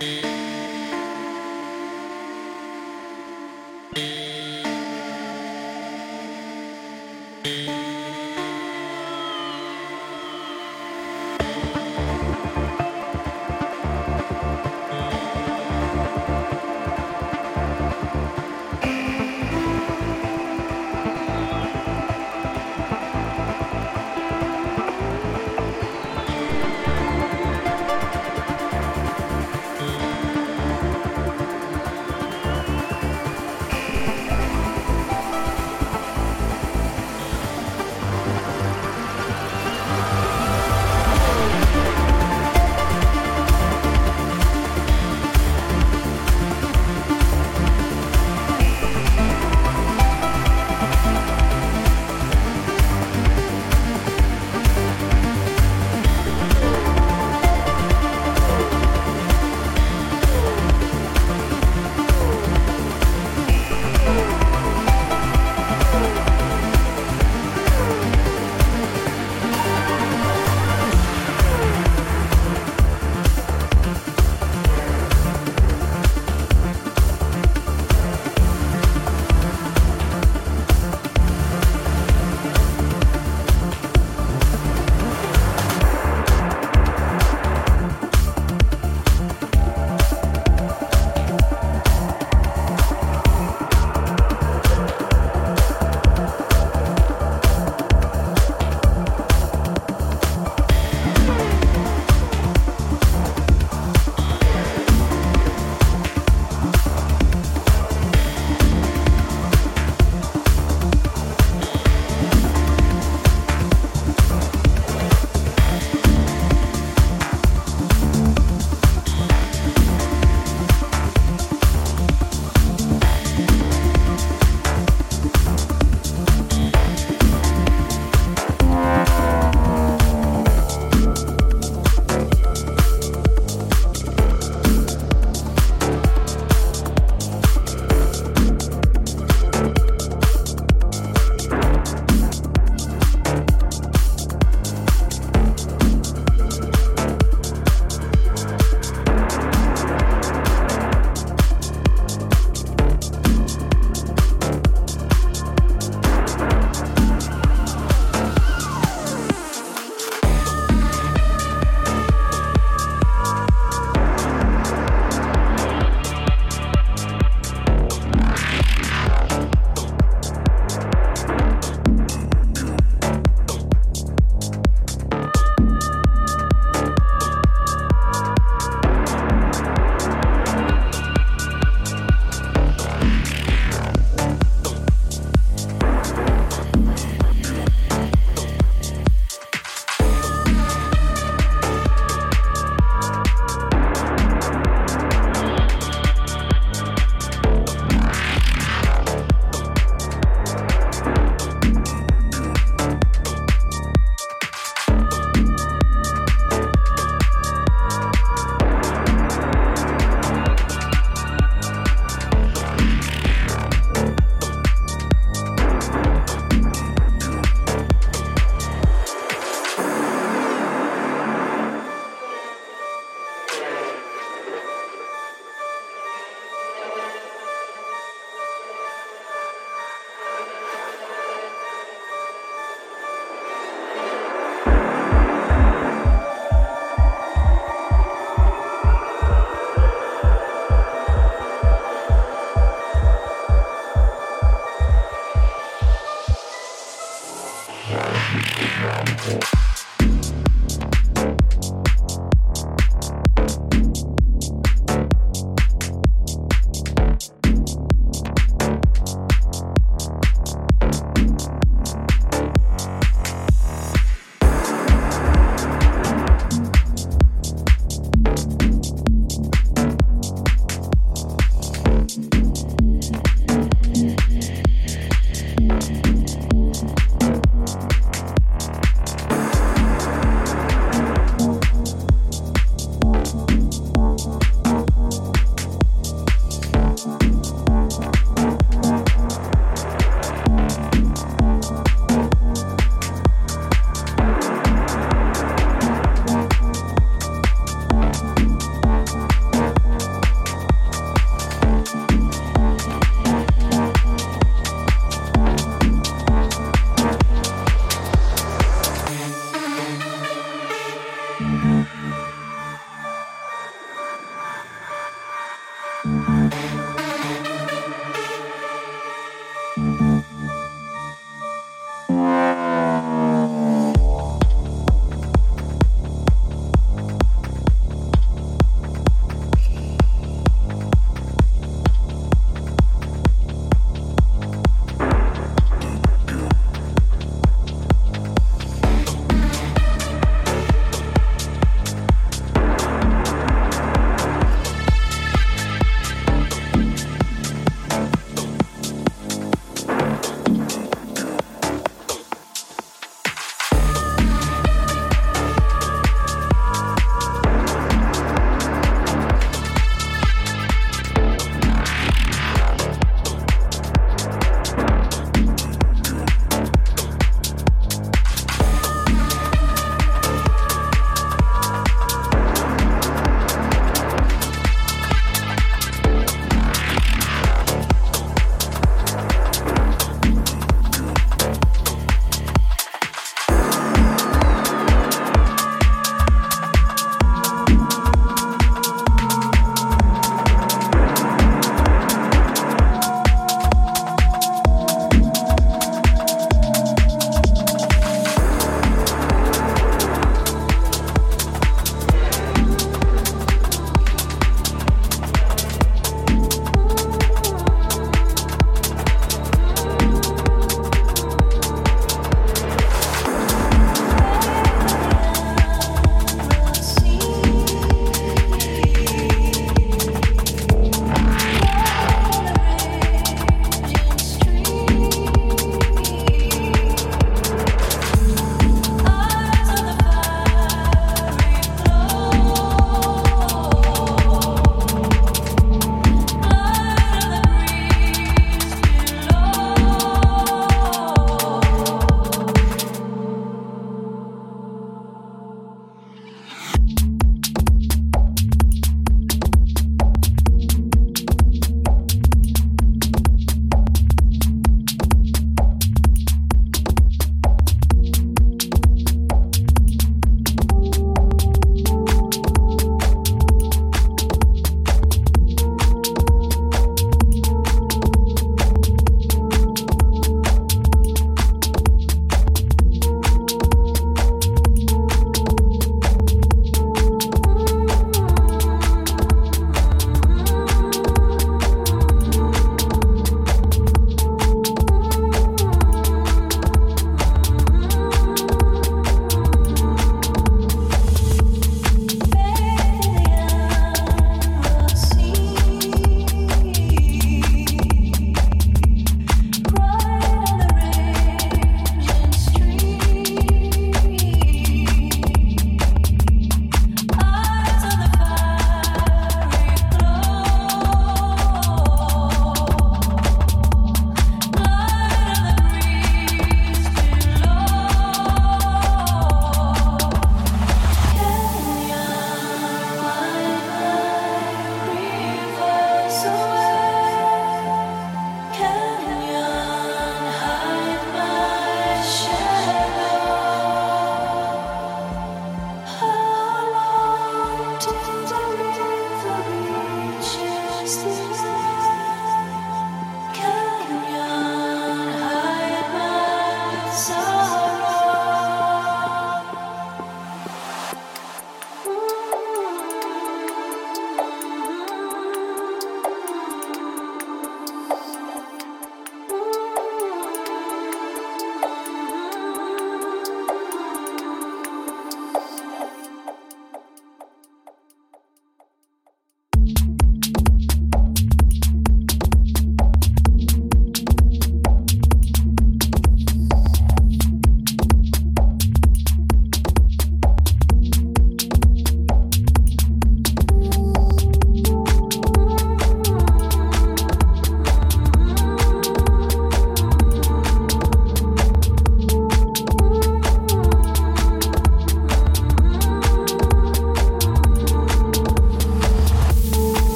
thank you